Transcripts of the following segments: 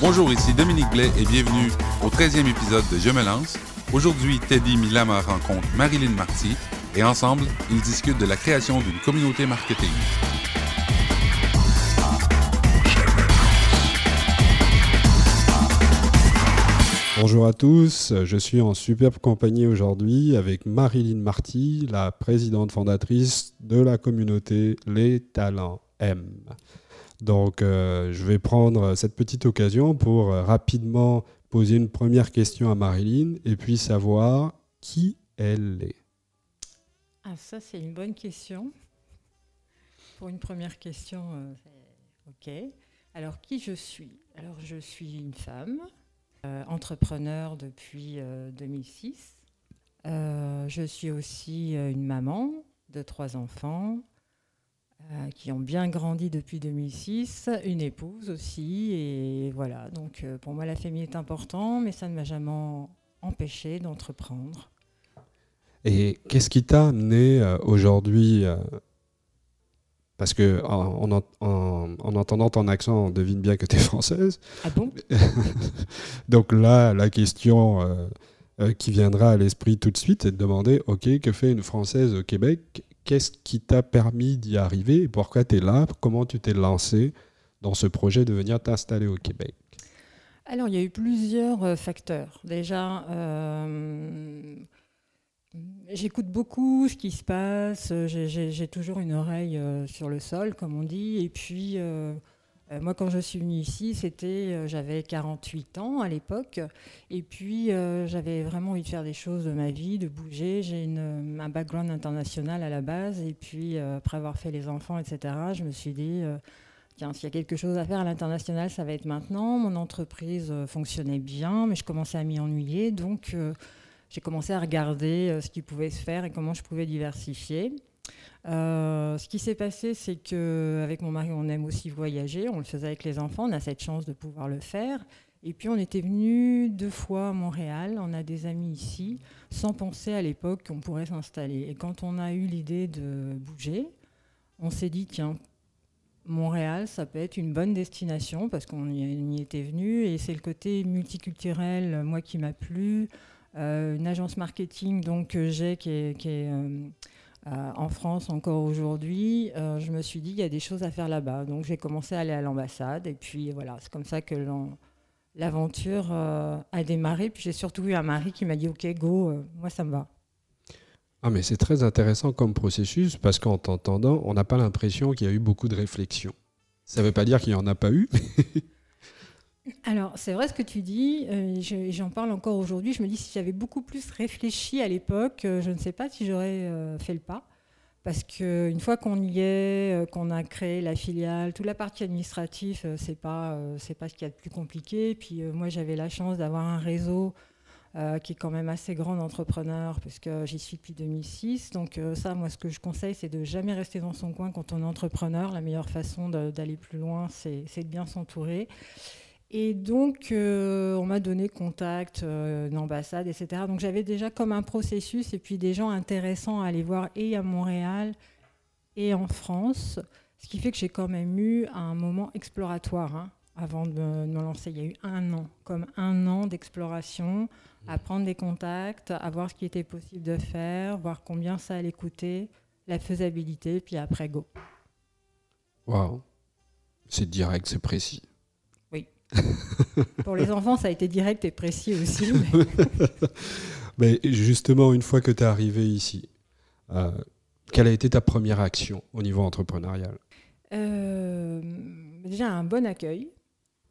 Bonjour, ici Dominique Blais et bienvenue au 13e épisode de Je me lance. Aujourd'hui, Teddy Milama rencontre Marilyn Marty et ensemble, ils discutent de la création d'une communauté marketing. Bonjour à tous, je suis en superbe compagnie aujourd'hui avec Marilyn Marty, la présidente fondatrice de la communauté Les Talents M. Donc euh, je vais prendre cette petite occasion pour euh, rapidement poser une première question à Marilyn et puis savoir qui elle est. Ah ça c'est une bonne question. Pour une première question, euh, ok. Alors qui je suis? Alors je suis une femme entrepreneur depuis 2006. Euh, euh, je suis aussi une maman de trois enfants qui ont bien grandi depuis 2006, une épouse aussi, et voilà. Donc pour moi la famille est important, mais ça ne m'a jamais empêché d'entreprendre. Et qu'est-ce qui t'a amené aujourd'hui parce que en, entendant ton accent, on devine bien que tu es française. Ah bon? Donc là, la question euh, euh, qui viendra à l'esprit tout de suite est de demander, OK, que fait une Française au Québec Qu'est-ce qui t'a permis d'y arriver Pourquoi tu es là? Comment tu t'es lancé dans ce projet de venir t'installer au Québec? Alors, il y a eu plusieurs euh, facteurs. Déjà, J'écoute beaucoup ce qui se passe, j'ai toujours une oreille euh, sur le sol, comme on dit. Et puis, euh, euh, moi, quand je suis venue ici, c'était, j'avais 48 ans à l'époque. Et puis, j'avais vraiment envie de faire des choses de ma vie, de bouger. J'ai un background international à la base. Et puis, après avoir fait les enfants, etc., je me suis dit, tiens, s'il y a quelque chose à faire à l'international, ça va être maintenant. Mon entreprise fonctionnait bien, mais je commençais à m'y ennuyer. Donc, j'ai commencé à regarder euh, ce qui pouvait se faire et comment je pouvais diversifier. Euh, ce qui s'est passé, c'est qu'avec mon mari, on aime aussi voyager. On le faisait avec les enfants. On a cette chance de pouvoir le faire. Et puis, on était venu deux fois à Montréal. On a des amis ici, sans penser à l'époque qu'on pourrait s'installer. Et quand on a eu l'idée de bouger, on s'est dit tiens, Montréal, ça peut être une bonne destination parce qu'on y était venu. Et c'est le côté multiculturel, moi, qui m'a plu. Euh, une agence marketing donc que j'ai qui est, euh, euh, en France encore aujourd'hui, je me suis dit il y a des choses à faire là-bas. Donc j'ai commencé à aller à l'ambassade et puis voilà, c'est comme ça que l'aventure a démarré. Puis j'ai surtout eu un mari qui m'a dit ok go, moi ça me va. Ah mais c'est très intéressant comme processus parce qu'en t'entendant, on n'a pas l'impression qu'il y a eu beaucoup de réflexion. Ça ne veut pas dire qu'il n'y en a pas eu. Alors, c'est vrai ce que tu dis, euh, j'en parle encore aujourd'hui. Je me dis, si j'avais beaucoup plus réfléchi à l'époque, euh, je ne sais pas si j'aurais euh, fait le pas. Parce qu'une fois qu'on y est, qu'on a créé la filiale, toute la partie administrative, c'est pas, c'est pas ce qu'il y a de plus compliqué. Puis moi, j'avais la chance d'avoir un réseau qui est quand même assez grand d'entrepreneurs, puisque j'y suis depuis 2006. Donc ça, moi, ce que je conseille, c'est de jamais rester dans son coin quand on est entrepreneur. La meilleure façon d'aller plus loin, c'est de bien s'entourer. Et donc, euh, on m'a donné contact, euh, une ambassade, etc. Donc, j'avais déjà comme un processus et puis des gens intéressants à aller voir et à Montréal et en France. Ce qui fait que j'ai quand même eu un moment exploratoire hein, avant de me, lancer. Il y a eu un an, comme un an d'exploration, à prendre des contacts, à voir ce qui était possible de faire, voir combien ça allait coûter, la faisabilité, puis après, go. Waouh, c'est direct, c'est précis. Pour les enfants, ça a été direct et précis aussi. Mais, justement, une fois que tu es arrivé ici, euh, quelle a été ta première action au niveau entrepreneurial? Euh, Déjà un bon accueil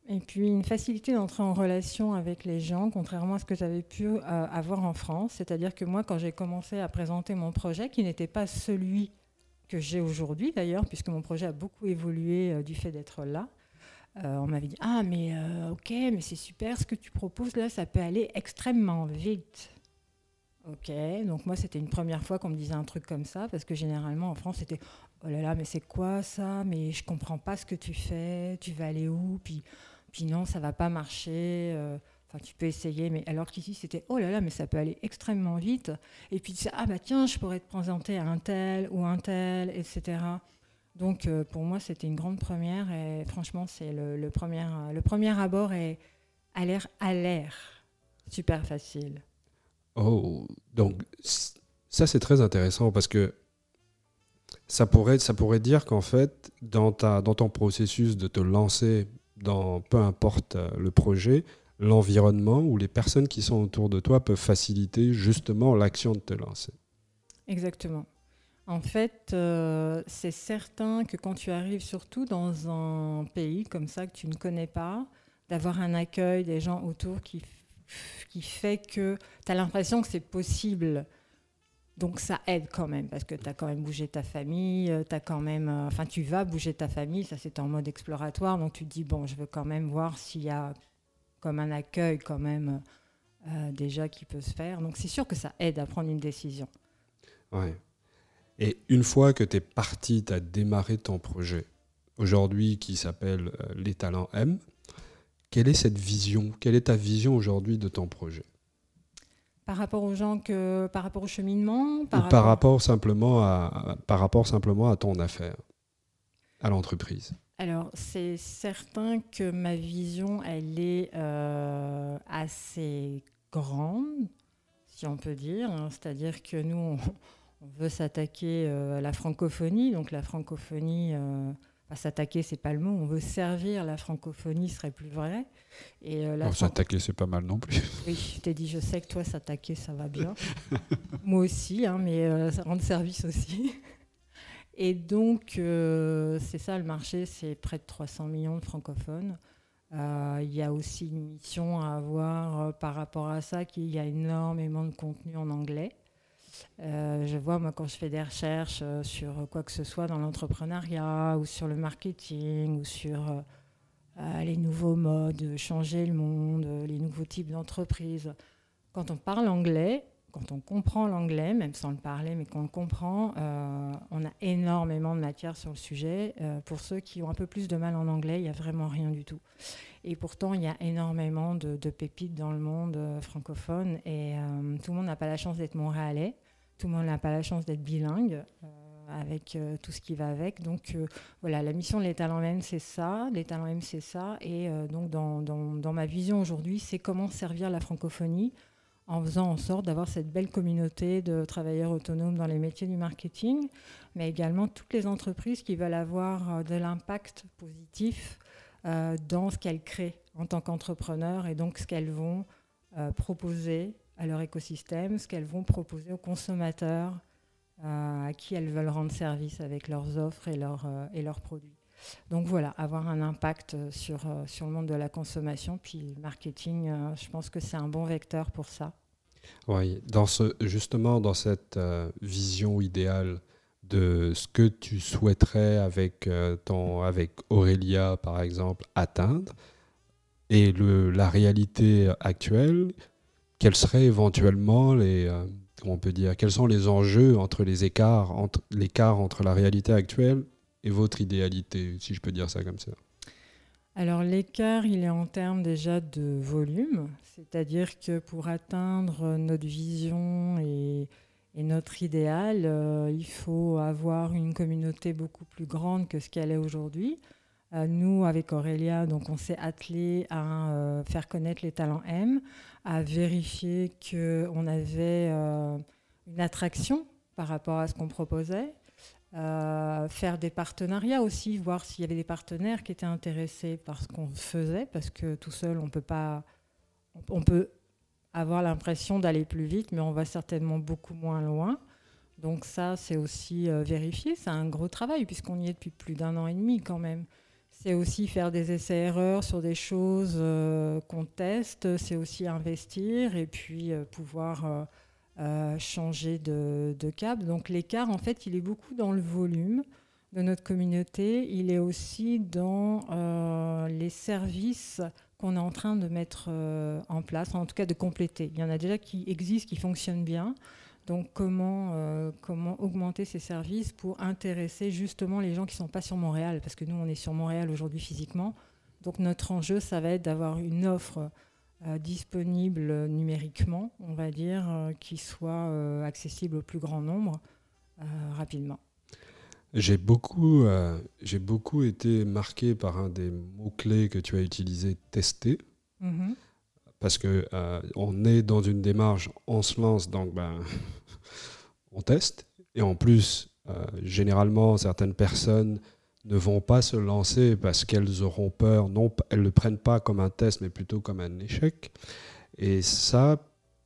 et puis une facilité d'entrer en relation avec les gens, contrairement à ce que j'avais pu euh, avoir en France. C'est-à-dire que moi, quand j'ai commencé à présenter mon projet, qui n'était pas celui que j'ai aujourd'hui d'ailleurs, puisque mon projet a beaucoup évolué du fait d'être là, euh, on m'avait dit Ah, mais euh, ok, mais c'est super, ce que tu proposes là, ça peut aller extrêmement vite. Ok, donc moi c'était une première fois qu'on me disait un truc comme ça, parce que généralement en France c'était Oh là là, mais c'est quoi ça? Mais je comprends pas ce que tu fais, tu vas aller où? Puis, puis non, ça va pas marcher. Euh, enfin, tu peux essayer, mais alors qu'ici c'était Oh là là, mais ça peut aller extrêmement vite. Et puis tu sais Ah bah tiens, je pourrais te présenter à un tel ou un tel, etc. Donc pour moi, c'était une grande première et franchement, c'est le, premier, le premier abord est à l'air à l'air super facile. Oh, donc ça c'est très intéressant parce que ça pourrait, ça pourrait dire qu'en fait, dans, ta, dans ton processus de te lancer dans peu importe euh, le projet, l'environnement ou les personnes qui sont autour de toi peuvent faciliter justement l'action de te lancer. Exactement. En fait, euh, c'est certain que quand tu arrives surtout dans un pays comme ça que tu ne connais pas, d'avoir un accueil des gens autour qui, qui fait que tu as l'impression que c'est possible donc ça aide quand même, parce que tu as quand même bougé ta famille, euh, as quand même, euh, enfin tu vas bouger ta famille, ça c'est en mode exploratoire, donc tu te dis, bon, je veux quand même voir s'il y a comme un accueil quand même déjà qui peut se faire. Donc c'est sûr que ça aide à prendre une décision. Ouais. Et une fois que tu es parti, tu as démarré ton projet, aujourd'hui qui s'appelle Les Talents M, quelle est cette vision? Quelle est ta vision aujourd'hui de ton projet? Par rapport aux gens que, par rapport au cheminement, par, rapport... rapport... simplement à, par rapport simplement à ton affaire, à l'entreprise? Alors c'est certain que ma vision, elle est euh, assez grande, si on peut dire. Hein. C'est-à-dire que nous, on, veut s'attaquer euh, à la francophonie, donc la francophonie. Euh, s'attaquer, c'est pas le mot. On veut servir la francophonie, serait plus vrai. Et euh, s'attaquer, c'est pas mal non plus. Oui, je t'ai dit, je sais que toi, s'attaquer, ça va bien. Moi aussi, hein, mais ça rend service aussi. Et donc, euh, c'est ça le marché, c'est près de 300 millions de francophones. Il y a aussi une mission à avoir par rapport à ça, qu'il y a énormément de contenu en anglais. Euh, je vois, moi, quand je fais des recherches euh, sur quoi que ce soit dans l'entrepreneuriat ou sur le marketing ou sur euh, les nouveaux modes, changer le monde, les nouveaux types d'entreprises, quand on parle anglais, quand on comprend l'anglais, même sans le parler, mais qu'on le comprend, on a énormément de matière sur le sujet. pour ceux qui ont un peu plus de mal en anglais, il n'y a vraiment rien du tout. Et pourtant, il y a énormément de, pépites dans le monde francophone et tout le monde n'a pas la chance d'être montréalais. Tout le monde n'a pas la chance d'être bilingue. Euh, avec euh, tout ce qui va avec. Donc euh, voilà, la mission de Les Talents M, c'est ça. Les Talents M, c'est ça. Et donc dans, ma vision aujourd'hui, c'est comment servir la francophonie en faisant en sorte d'avoir cette belle communauté de travailleurs autonomes dans les métiers du marketing, mais également toutes les entreprises qui veulent avoir de l'impact positif dans ce qu'elles créent en tant qu'entrepreneurs et donc ce qu'elles vont proposer à leur écosystème, ce qu'elles vont proposer aux consommateurs euh, à qui elles veulent rendre service avec leurs offres et leurs, euh, produits. Donc voilà, avoir un impact sur, euh, sur le monde de la consommation, puis le marketing, je pense que c'est un bon vecteur pour ça. Oui, justement dans cette vision idéale de ce que tu souhaiterais avec, ton, avec Aurélia, par exemple, atteindre, et le, la réalité actuelle, quels seraient éventuellement les, euh, on peut dire, quels sont les enjeux entre les écarts, entre l'écart entre la réalité actuelle et votre idéalité, si je peux dire ça comme ça? Alors l'écart, il est en termes déjà de volume, c'est-à-dire que pour atteindre notre vision et, notre idéal, euh, il faut avoir une communauté beaucoup plus grande que ce qu'elle est aujourd'hui. Euh, nous, avec Aurélia, donc on s'est attelé à euh, faire connaître les talents M, à vérifier qu'on avait une attraction par rapport à ce qu'on proposait, faire des partenariats aussi, voir s'il y avait des partenaires qui étaient intéressés par ce qu'on faisait, parce que tout seul, on peut pas. On peut avoir l'impression d'aller plus vite, mais on va certainement beaucoup moins loin. Donc ça, c'est aussi vérifier. C'est un gros travail, puisqu'on y est depuis plus d'un an et demi quand même. C'est aussi faire des essais-erreurs sur des choses euh, qu'on teste, c'est aussi investir et puis euh, pouvoir euh, changer de, cap. Donc l'écart, en fait, il est beaucoup dans le volume de notre communauté, il est aussi dans les services qu'on est en train de mettre en place, en tout cas de compléter. Il y en a déjà qui existent, qui fonctionnent bien. Donc comment, euh, augmenter ces services pour intéresser justement les gens qui ne sont pas sur Montréal? Parce que nous, on est sur Montréal aujourd'hui physiquement. Donc notre enjeu, ça va être d'avoir une offre euh, disponible numériquement, on va dire, euh, qui soit accessible au plus grand nombre rapidement. J'ai beaucoup, euh, j'ai beaucoup été marqué par un des mots-clés que tu as utilisé, tester. Mhm. Parce que euh, on est dans une démarche, on se lance, donc ben, on teste. Et en plus, euh, généralement, certaines personnes ne vont pas se lancer parce qu'elles auront peur. Non, elles ne le prennent pas comme un test, mais plutôt comme un échec. Et ça,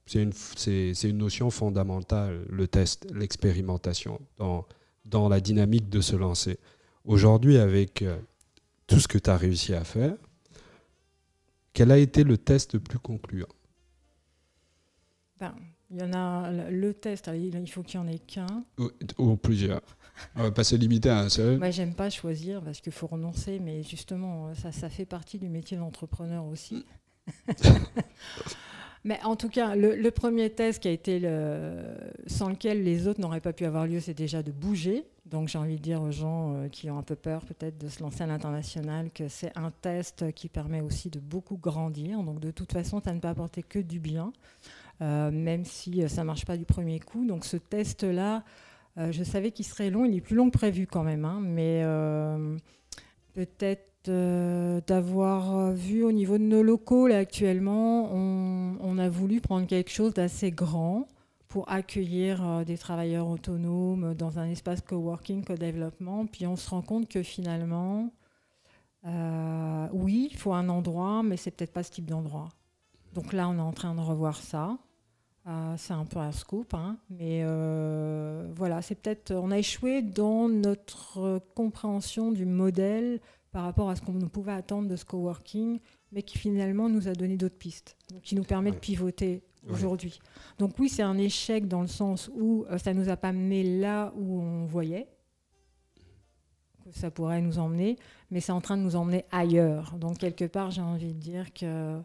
c'est une, c'est, c'est une notion fondamentale, le test, l'expérimentation, dans, dans la dynamique de se lancer. Aujourd'hui, avec euh, tout ce que tu as réussi à faire, quel a été le test le plus concluant? Ben, il y en a le test, il il faut qu'il y en ait qu'un. ou, ou plusieurs On va pas se limiter à un seul. Moi, j'aime pas choisir parce qu'il faut renoncer, mais justement, ça, ça fait partie du métier d'entrepreneur aussi. mais en tout cas, le, premier test qui a été le, sans lequel les autres n'auraient pas pu avoir lieu, c'est déjà de bouger. Donc, j'ai envie de dire aux gens euh, qui ont un peu peur peut-être de se lancer à l'international que c'est un test qui permet aussi de beaucoup grandir. Donc, de toute façon, ça ne peut apporter que du bien, euh, même si euh, ça ne marche pas du premier coup. Donc, ce test-là, je savais qu'il serait long, il est plus long que prévu quand même, hein, mais peut-être d'avoir vu au niveau de nos locaux actuellement, on, a voulu prendre quelque chose d'assez grand pour accueillir euh, des travailleurs autonomes dans un espace coworking, co-développement. Puis on se rend compte que finalement, euh, oui, il faut un endroit, mais c'est peut-être pas ce type d'endroit. Donc là, on est en train de revoir ça. Euh, c'est un peu un scoop, hein, mais euh, voilà, c'est peut-être on a échoué dans notre euh, compréhension du modèle par rapport à ce qu'on pouvait attendre de ce coworking, mais qui finalement nous a donné d'autres pistes, donc qui nous permet de pivoter Ouais. aujourd'hui. Donc oui, c'est un échec dans le sens où euh, ça nous a pas mené là où on voyait que ça pourrait nous emmener, mais c'est en train de nous emmener ailleurs. Donc quelque part, j'ai envie de dire que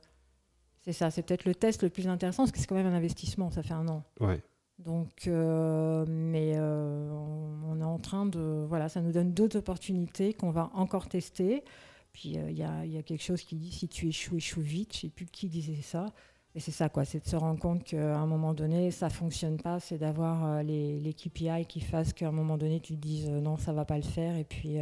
c'est ça, c'est peut-être le test le plus intéressant, parce que c'est quand même un investissement, ça fait un an. Ouais. Donc, euh, mais euh, on, est en train de, voilà, ça nous donne d'autres opportunités qu'on va encore tester. Puis euh, il y, a, quelque chose qui dit si tu échoues, échoue vite. Je sais plus qui disait ça. Et c'est ça, quoi, c'est de se rendre compte qu'à un moment donné, ça fonctionne pas. C'est d'avoir les, les KPI qui fassent qu'à un moment donné, tu te dises non, ça va pas le faire. Et puis,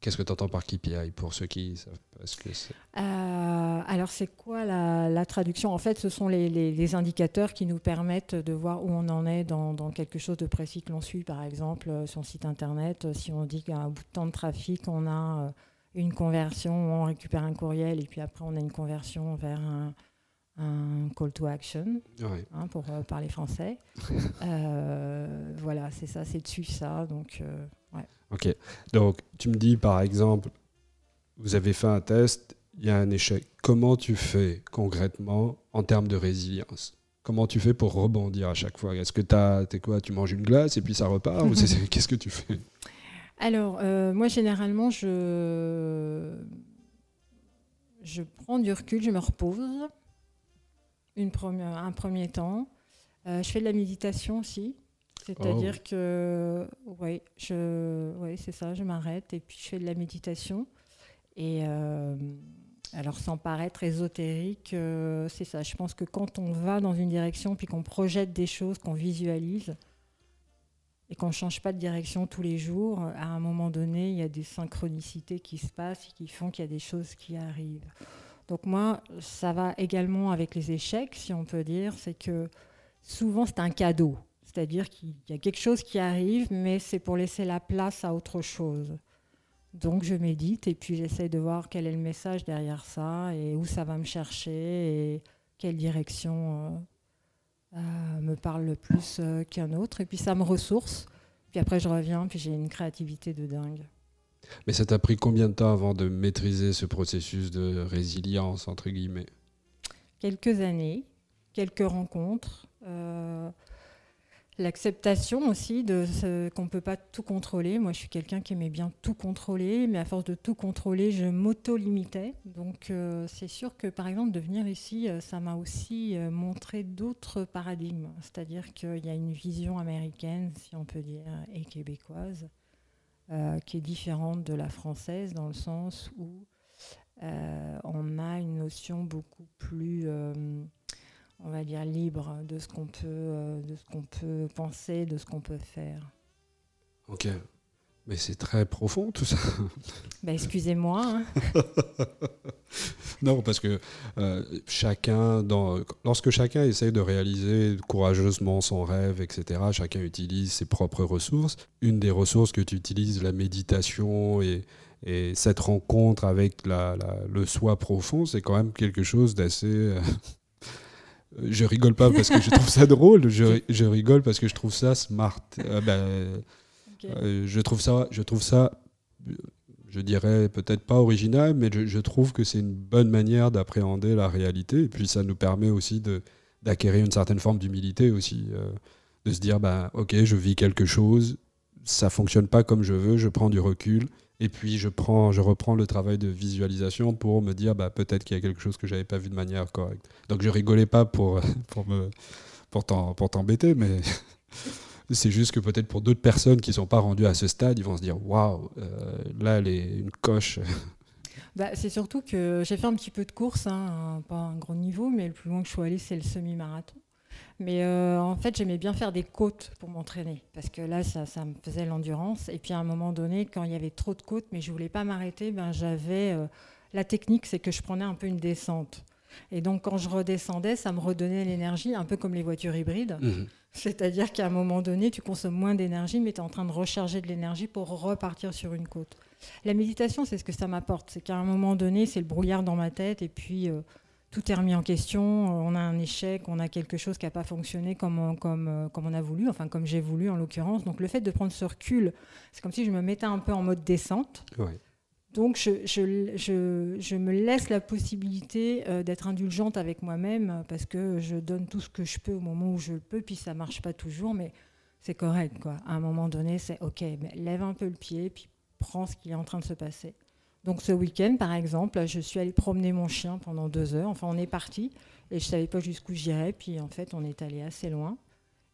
Qu'est-ce que tu entends par KPI pour ceux qui savent pas ce que c'est? Euh, alors, c'est quoi la, la traduction? En fait, ce sont les, les- les indicateurs qui nous permettent de voir où on en est dans, dans quelque chose de précis que l'on suit. Par exemple, euh, sur le site internet, euh, si on dit qu'à un bout de temps de trafic, on a une conversion, on récupère un courriel et puis après, on a une conversion vers un, un call to action, Ouais. hein, pour euh, parler français. Euh, voilà, c'est ça, c'est dessus ça. Donc, euh, Ok. Donc, tu me dis par exemple, vous avez fait un test, il y a un échec. Comment tu fais concrètement en termes de résilience? Comment tu fais pour rebondir à chaque fois? Est-ce que t'es quoi Tu manges une glace et puis ça repart ou Qu'est-ce que tu fais? Alors, euh, moi, généralement, je... je prends du recul, je me repose une première, un premier temps. Euh, je fais de la méditation aussi. C'est-à-dire que, oui, je, ouais, c'est ça, je m'arrête et puis je fais de la méditation. Et euh, alors, sans paraître ésotérique, euh, c'est ça. Je pense que quand on va dans une direction puis qu'on projette des choses, qu'on visualise, et qu'on ne change pas de direction tous les jours, à un moment donné, il y a des synchronicités qui se passent et qui font qu'il y a des choses qui arrivent. Donc moi, ça va également avec les échecs, si on peut dire, c'est que souvent c'est un cadeau. C'est-à-dire qu'il y a quelque chose qui arrive, mais c'est pour laisser la place à autre chose. Donc je médite et puis j'essaie de voir quel est le message derrière ça et où ça va me chercher et quelle direction euh, euh, me parle le plus euh, qu'un autre. Et puis ça me ressource. Puis après je reviens, puis j'ai une créativité de dingue. Mais ça t'a pris combien de temps avant de maîtriser ce processus de résilience, entre guillemets? Quelques années, quelques rencontres. L'acceptation aussi de ce qu'on ne peut pas tout contrôler. Moi, je suis quelqu'un qui aimait bien tout contrôler, mais à force de tout contrôler, je m'auto-limitais. Donc, euh, c'est sûr que, par exemple, de venir ici, euh, ça m'a aussi euh, montré d'autres paradigmes. C'est-à-dire qu'il y a une vision américaine, si on peut dire, et québécoise, qui est différente de la française, dans le sens où on a une notion beaucoup plus... on va dire libre de ce qu'on peut, euh, de ce qu'on peut penser, de ce qu'on peut faire. Ok. Mais c'est très profond tout ça. Bah, excusez-moi. Hein. non, parce que euh, chacun, dans, lorsque chacun essaie de réaliser courageusement son rêve, etc., chacun utilise ses propres ressources. Une des ressources que tu utilises, la méditation et, et cette rencontre avec la, le soi profond, c'est quand même quelque chose d'assez... Euh, je rigole pas parce que je trouve ça drôle, je, je rigole parce que je trouve ça smart. Euh, ben, euh, je trouve ça, je trouve ça, je dirais peut-être pas original, mais je, trouve que c'est une bonne manière d'appréhender la réalité. Et puis ça nous permet aussi de d'acquérir une certaine forme d'humilité aussi, euh, de se dire bah ok, je vis quelque chose, ça fonctionne pas comme je veux, je prends du recul. Et puis je prends, je reprends le travail de visualisation pour me dire bah, peut-être qu'il y a quelque chose que j'avais pas vu de manière correcte. Donc je rigolais pas pour pour me pour t'embêter, mais C'est juste que peut-être pour d'autres personnes qui ne sont pas rendues à ce stade, ils vont se dire waouh, euh, là, elle est une coche. Bah, c'est surtout que j'ai fait un petit peu de course, hein, pas un gros niveau, mais le plus loin que je suis allée, c'est le semi-marathon. Mais euh, en fait, j'aimais bien faire des côtes pour m'entraîner, parce que là, ça, ça me faisait l'endurance. Et puis à un moment donné, quand il y avait trop de côtes, mais je voulais pas m'arrêter, ben, j'avais... Euh, la technique, c'est que je prenais un peu une descente. Et donc, quand je redescendais, ça me redonnait l'énergie, un peu comme les voitures hybrides. Mhm. C'est-à-dire qu'à un moment donné, tu consommes moins d'énergie, mais tu es en train de recharger de l'énergie pour repartir sur une côte. La méditation, c'est ce que ça m'apporte. C'est qu'à un moment donné, c'est le brouillard dans ma tête, et puis euh, tout est remis en question. On a un échec, on a quelque chose qui n'a pas fonctionné comme, comme, euh, comme on a voulu, enfin comme j'ai voulu en l'occurrence. Donc le fait de prendre ce recul, c'est comme si je me mettais un peu en mode descente. Donc je, me laisse la possibilité euh, d'être indulgente avec moi-même parce que je donne tout ce que je peux au moment où je le peux, puis ça ne marche pas toujours, mais c'est correct. Quoi. À un moment donné, c'est OK, mais lève un peu le pied, puis prends ce qui est en train de se passer. Donc ce week-end, par exemple, je suis allée promener mon chien pendant deux heures. Enfin, on est parti et je ne savais pas jusqu'où j'irais. Puis en fait, on est allé assez loin.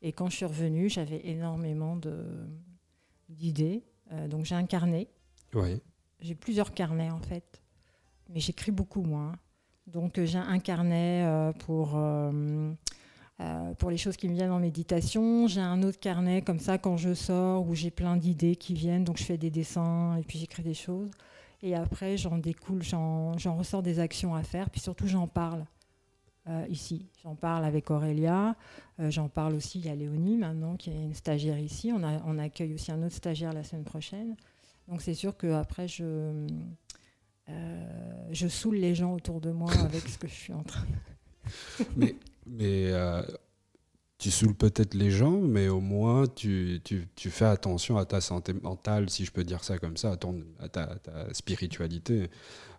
Et quand je suis revenue, j'avais énormément d'idées. Euh, donc j'ai un carnet. Oui. J'ai plusieurs carnets en fait, mais j'écris beaucoup moins. Donc euh, j'ai un carnet euh, pour, euh, pour les choses qui me viennent en méditation. J'ai un autre carnet comme ça quand je sors où j'ai plein d'idées qui viennent. Donc je fais des dessins et puis j'écris des choses. Et après j'en découle, j'en ressors des actions à faire. Puis surtout j'en parle. ici. J'en parle avec Aurélia, j'en parle aussi à Léonie maintenant, qui est une stagiaire ici. On, a, accueille aussi un autre stagiaire la semaine prochaine. Donc c'est sûr qu'après, je, euh, je saoule les gens autour de moi avec ce que je suis en train de... mais mais euh, tu saoules peut-être les gens, mais au moins tu, tu, tu, fais attention à ta santé mentale, si je peux dire ça comme ça, à, ton, à ta, spiritualité.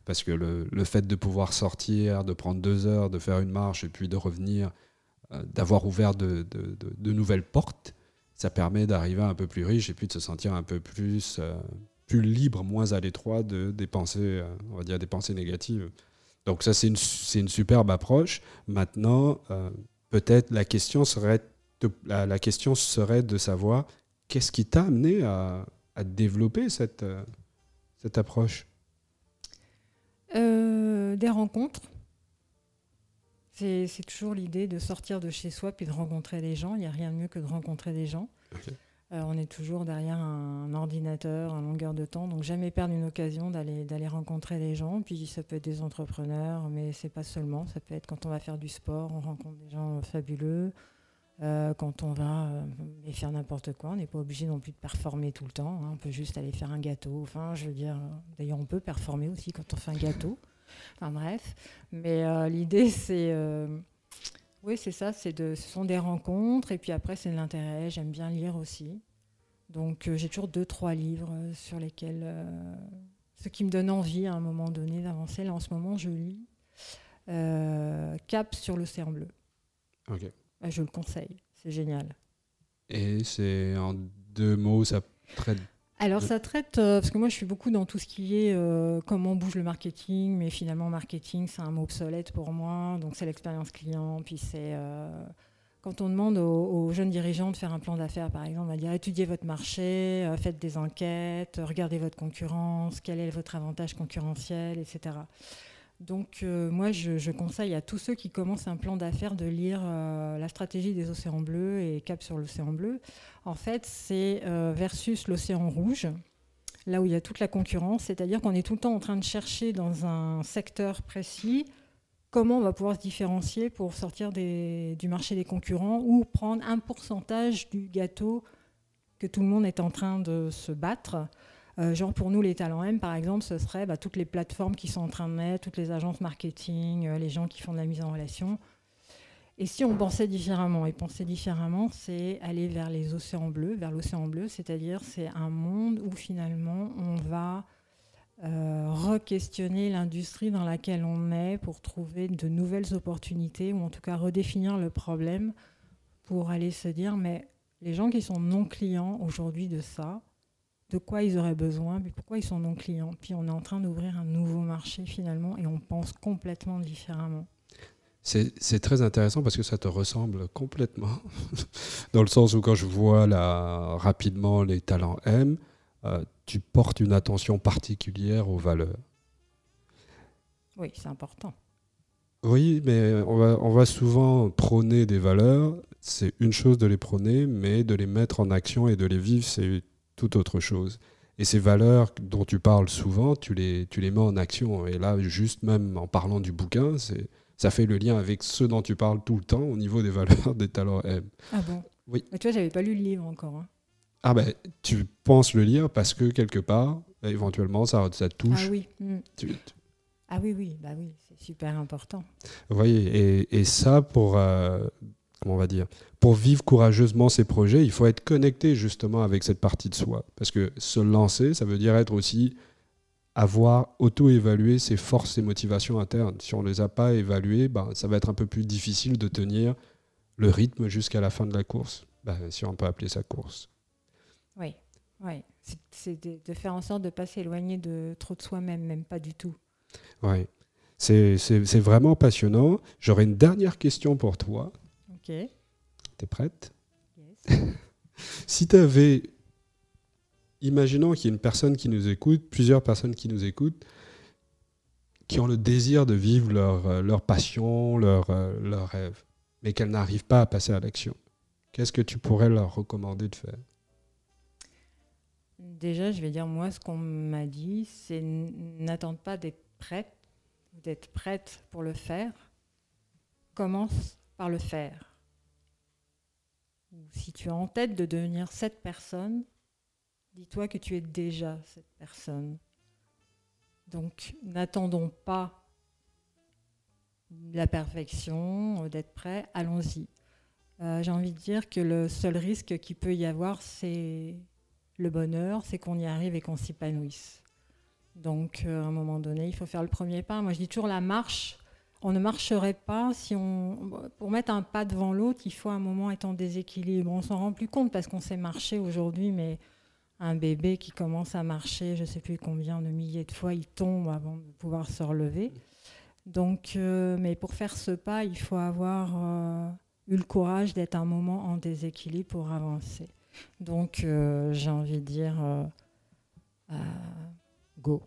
Parce que le, le, fait de pouvoir sortir, de prendre deux heures, de faire une marche et puis de revenir, euh, d'avoir ouvert de, de, de, nouvelles portes, ça permet d'arriver un peu plus riche et puis de se sentir un peu plus plus libre, moins à l'étroit de des pensées, euh, on va dire des pensées négatives. Donc ça, c'est une, une, superbe approche. Maintenant, euh, peut-être la question serait de, la, question serait de savoir qu'est-ce qui t'a amené à, à, développer cette, euh, cette approche? Des rencontres. C'est toujours l'idée de sortir de chez soi puis de rencontrer des gens. Il n'y a rien de mieux que de rencontrer des gens. Euh, on est toujours derrière un, ordinateur en longueur de temps, donc jamais perdre une occasion d'aller rencontrer des gens. Puis ça peut être des entrepreneurs, mais c'est pas seulement. Ça peut être quand on va faire du sport, on rencontre des gens fabuleux. Euh, quand on va euh, faire n'importe quoi, on n'est pas obligé non plus de performer tout le temps. Hein. On peut juste aller faire un gâteau. Enfin, je veux dire, d'ailleurs, on peut performer aussi quand on fait un gâteau. Enfin bref, mais l'idée c'est oui, c'est ça. C'est de, ce sont des rencontres et puis après c'est de l'intérêt. J'aime bien lire aussi. Donc euh, j'ai toujours deux trois livres euh, sur lesquels euh, ce qui me donne envie à un moment donné d'avancer. Là en ce moment je lis Cap sur l'océan bleu. Ok. Je le conseille. C'est génial. Et c'est en deux mots ça traite alors ça traite, euh, parce que moi je suis beaucoup dans tout ce qui est euh, comment bouge le marketing, mais finalement marketing c'est un mot obsolète pour moi, donc c'est l'expérience client, puis c'est euh, quand on demande aux, jeunes dirigeants de faire un plan d'affaires par exemple, on va dire étudiez votre marché, faites des enquêtes, regardez votre concurrence, quel est votre avantage concurrentiel, etc. Donc moi je, conseille à tous ceux qui commencent un plan d'affaires de lire la stratégie des océans bleus et Cap sur l'océan bleu en fait, c'est euh, versus l'océan rouge. là où il y a toute la concurrence, c'est-à-dire qu'on est tout le temps en train de chercher dans un secteur précis comment on va pouvoir se différencier pour sortir du marché des concurrents ou prendre un pourcentage du gâteau que tout le monde est en train de se battre. Euh, genre pour nous, les talents M, par exemple, ce serait bah, toutes les plateformes qui sont en train de mettre, toutes les agences marketing, euh, les gens qui font de la mise en relation. Et si on pensait différemment, et penser différemment, c'est aller vers les océans bleus, vers l'océan bleu, c'est-à-dire c'est un monde où finalement on va euh, re-questionner l'industrie dans laquelle on est pour trouver de nouvelles opportunités, ou en tout cas redéfinir le problème pour aller se dire, mais les gens qui sont non clients aujourd'hui de ça, de quoi ils auraient besoin, mais pourquoi ils sont non clients. Puis on est en train d'ouvrir un nouveau marché finalement et on pense complètement différemment. C'est très intéressant parce que ça te ressemble complètement, dans le sens où quand je vois là, rapidement les talents M, euh, tu portes une attention particulière aux valeurs. Oui, c'est important. Oui, mais on va, on va souvent prôner des valeurs. C'est une chose de les prôner, mais de les mettre en action et de les vivre, c'est tout autre chose. Et ces valeurs dont tu parles souvent, tu les, tu les mets en action. Et là, juste même en parlant du bouquin, c'est ça fait le lien avec ceux dont tu parles tout le temps au niveau des valeurs des talents M. Ah bon? Oui. Mais tu vois, j'avais pas lu le livre encore. Hein. Ah ben, tu penses le lire parce que quelque part, éventuellement, ça, ça touche. Ah oui. Hmm. Ah oui, oui, bah oui, c'est super important. Vous voyez, et, et ça, pour, euh, comment on va dire, pour vivre courageusement ces projets, il faut être connecté justement avec cette partie de soi. Parce que se lancer, ça veut dire être aussi avoir auto-évalué ses forces et motivations internes. Si on ne les a pas évaluées, ben, ça va être un peu plus difficile de tenir le rythme jusqu'à la fin de la course, ben, si on peut appeler ça course. Oui, oui. c'est de, faire en sorte de ne pas s'éloigner de trop de soi-même, même pas du tout. Oui, c'est vraiment passionnant. J'aurais une dernière question pour toi. Ok. Tu es prête yes. Si tu avais imaginons qu'il y ait une personne qui nous écoute, plusieurs personnes qui nous écoutent, qui ont le désir de vivre leur, euh, leur passion, leur, euh, leur rêve, mais qu'elles n'arrivent pas à passer à l'action. Qu'est-ce que tu pourrais leur recommander de faire? Déjà, je vais dire, moi, ce qu'on m'a dit, c'est n'attends pas d'être prête, d'être prête pour le faire. Commence par le faire. Si tu as en tête de devenir cette personne, Dis-toi que tu es déjà cette personne. Donc n'attendons pas la perfection, euh, d'être prêt, allons-y. Euh, j'ai envie de dire que le seul risque qu'il peut y avoir, c'est le bonheur, c'est qu'on y arrive et qu'on s'épanouisse. Donc euh, à un moment donné, il faut faire le premier pas. Moi je dis toujours la marche, on ne marcherait pas si on... Pour mettre un pas devant l'autre, il faut un moment être en déséquilibre. On s'en rend plus compte parce qu'on sait marcher aujourd'hui, mais un bébé qui commence à marcher, je ne sais plus combien de milliers de fois, il tombe avant de pouvoir se relever. Donc, euh, mais pour faire ce pas, il faut avoir euh, eu le courage d'être un moment en déséquilibre pour avancer. Donc, euh, j'ai envie de dire go.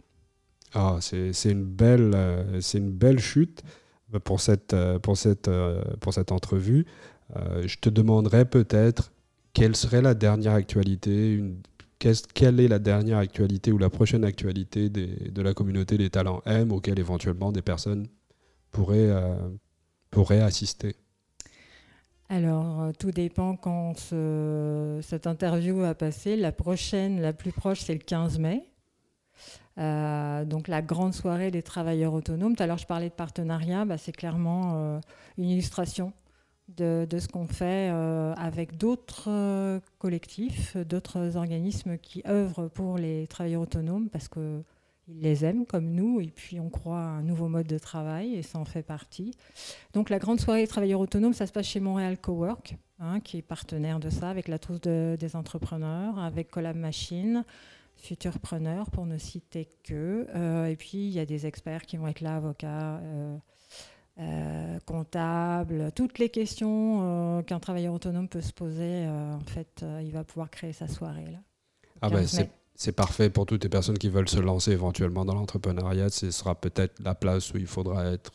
Ah, c'est une belle, c'est une belle chute pour cette, pour cette, pour cette entrevue. je te demanderais peut-être quelle serait la dernière actualité, une, quelle est la dernière actualité ou la prochaine actualité de la communauté des talents M auquel éventuellement des personnes pourraient, euh, pourraient assister? Alors, euh, tout dépend quand cette interview va passer. La prochaine, la plus proche, c'est le 15 mai. Euh, donc la grande soirée des travailleurs autonomes. Tout à l'heure, je parlais de partenariat. Bah, c'est clairement une illustration de, ce qu'on fait euh, avec d'autres euh, collectifs, d'autres organismes qui œuvrent pour les travailleurs autonomes parce qu'ils les aiment comme nous et puis on croit à un nouveau mode de travail et ça en fait partie. Donc la grande soirée des travailleurs autonomes, ça se passe chez Montréal Cowork, hein, qui est partenaire de ça avec la trousse des entrepreneurs, avec Collab Machine. Futurpreneurs pour ne citer que. Euh, et puis, il y a des experts qui vont être là, avocats, euh, comptable, toutes les questions euh, qu'un travailleur autonome peut se poser, euh, en fait, il va pouvoir créer sa soirée. Là, ah ben, c'est parfait pour toutes les personnes qui veulent se lancer éventuellement dans l'entrepreneuriat. Ce sera peut-être la place où il faudra être.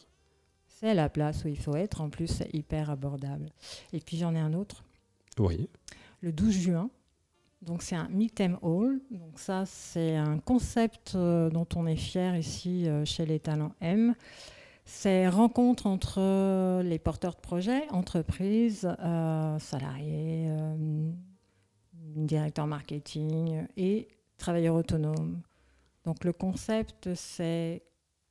C'est la place où il faut être. En plus, c'est hyper abordable. Et puis j'en ai un autre. Oui. Le 12 juin, Donc c'est un meet all. Donc ça c'est un concept euh, dont on est fier ici euh, chez les talents M. C'est rencontre entre les porteurs de projets, entreprises, euh, salariés, directeurs marketing et travailleurs autonomes. Donc le concept c'est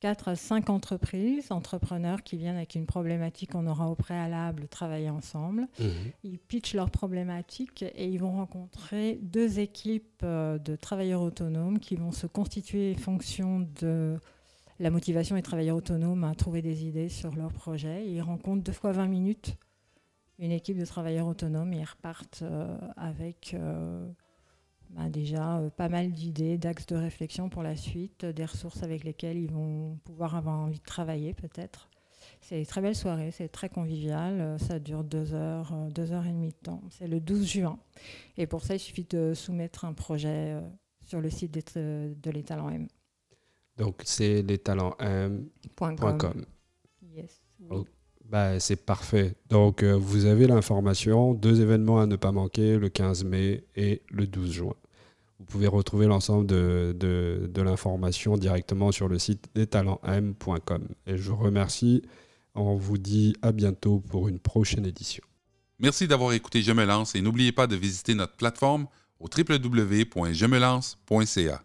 4 à 5 entreprises, entrepreneurs qui viennent avec une problématique qu'on aura au préalable travailler ensemble. Mhm. Ils pitchent leurs problématiques et ils vont rencontrer deux équipes euh, de travailleurs autonomes qui vont se constituer en fonction de la motivation des travailleurs autonomes à trouver des idées sur leur projet. Ils rencontrent deux fois 20 minutes une équipe de travailleurs autonomes et ils repartent euh, avec... Euh, bah, déjà euh, pas mal d'idées, d'axes de réflexion pour la suite, des ressources avec lesquelles ils vont pouvoir avoir envie de travailler peut-être. C'est une très belle soirée, c'est très convivial, euh, ça dure deux heures, euh, deux heures et demie de temps. C'est le 12 juin. Et pour ça, il suffit de soumettre un projet sur le site de l'étalent M. Donc c'est l'étalentm.com. Yes. Oh, bah, c'est parfait. Donc vous avez l'information, deux événements à ne pas manquer, le 15 mai et le 12 juin. Vous pouvez retrouver l'ensemble de, l'information directement sur le site destalentsm.com. Et je vous remercie. On vous dit à bientôt pour une prochaine édition. Merci d'avoir écouté Je me lance et n'oubliez pas de visiter notre plateforme au www.jemelance.ca.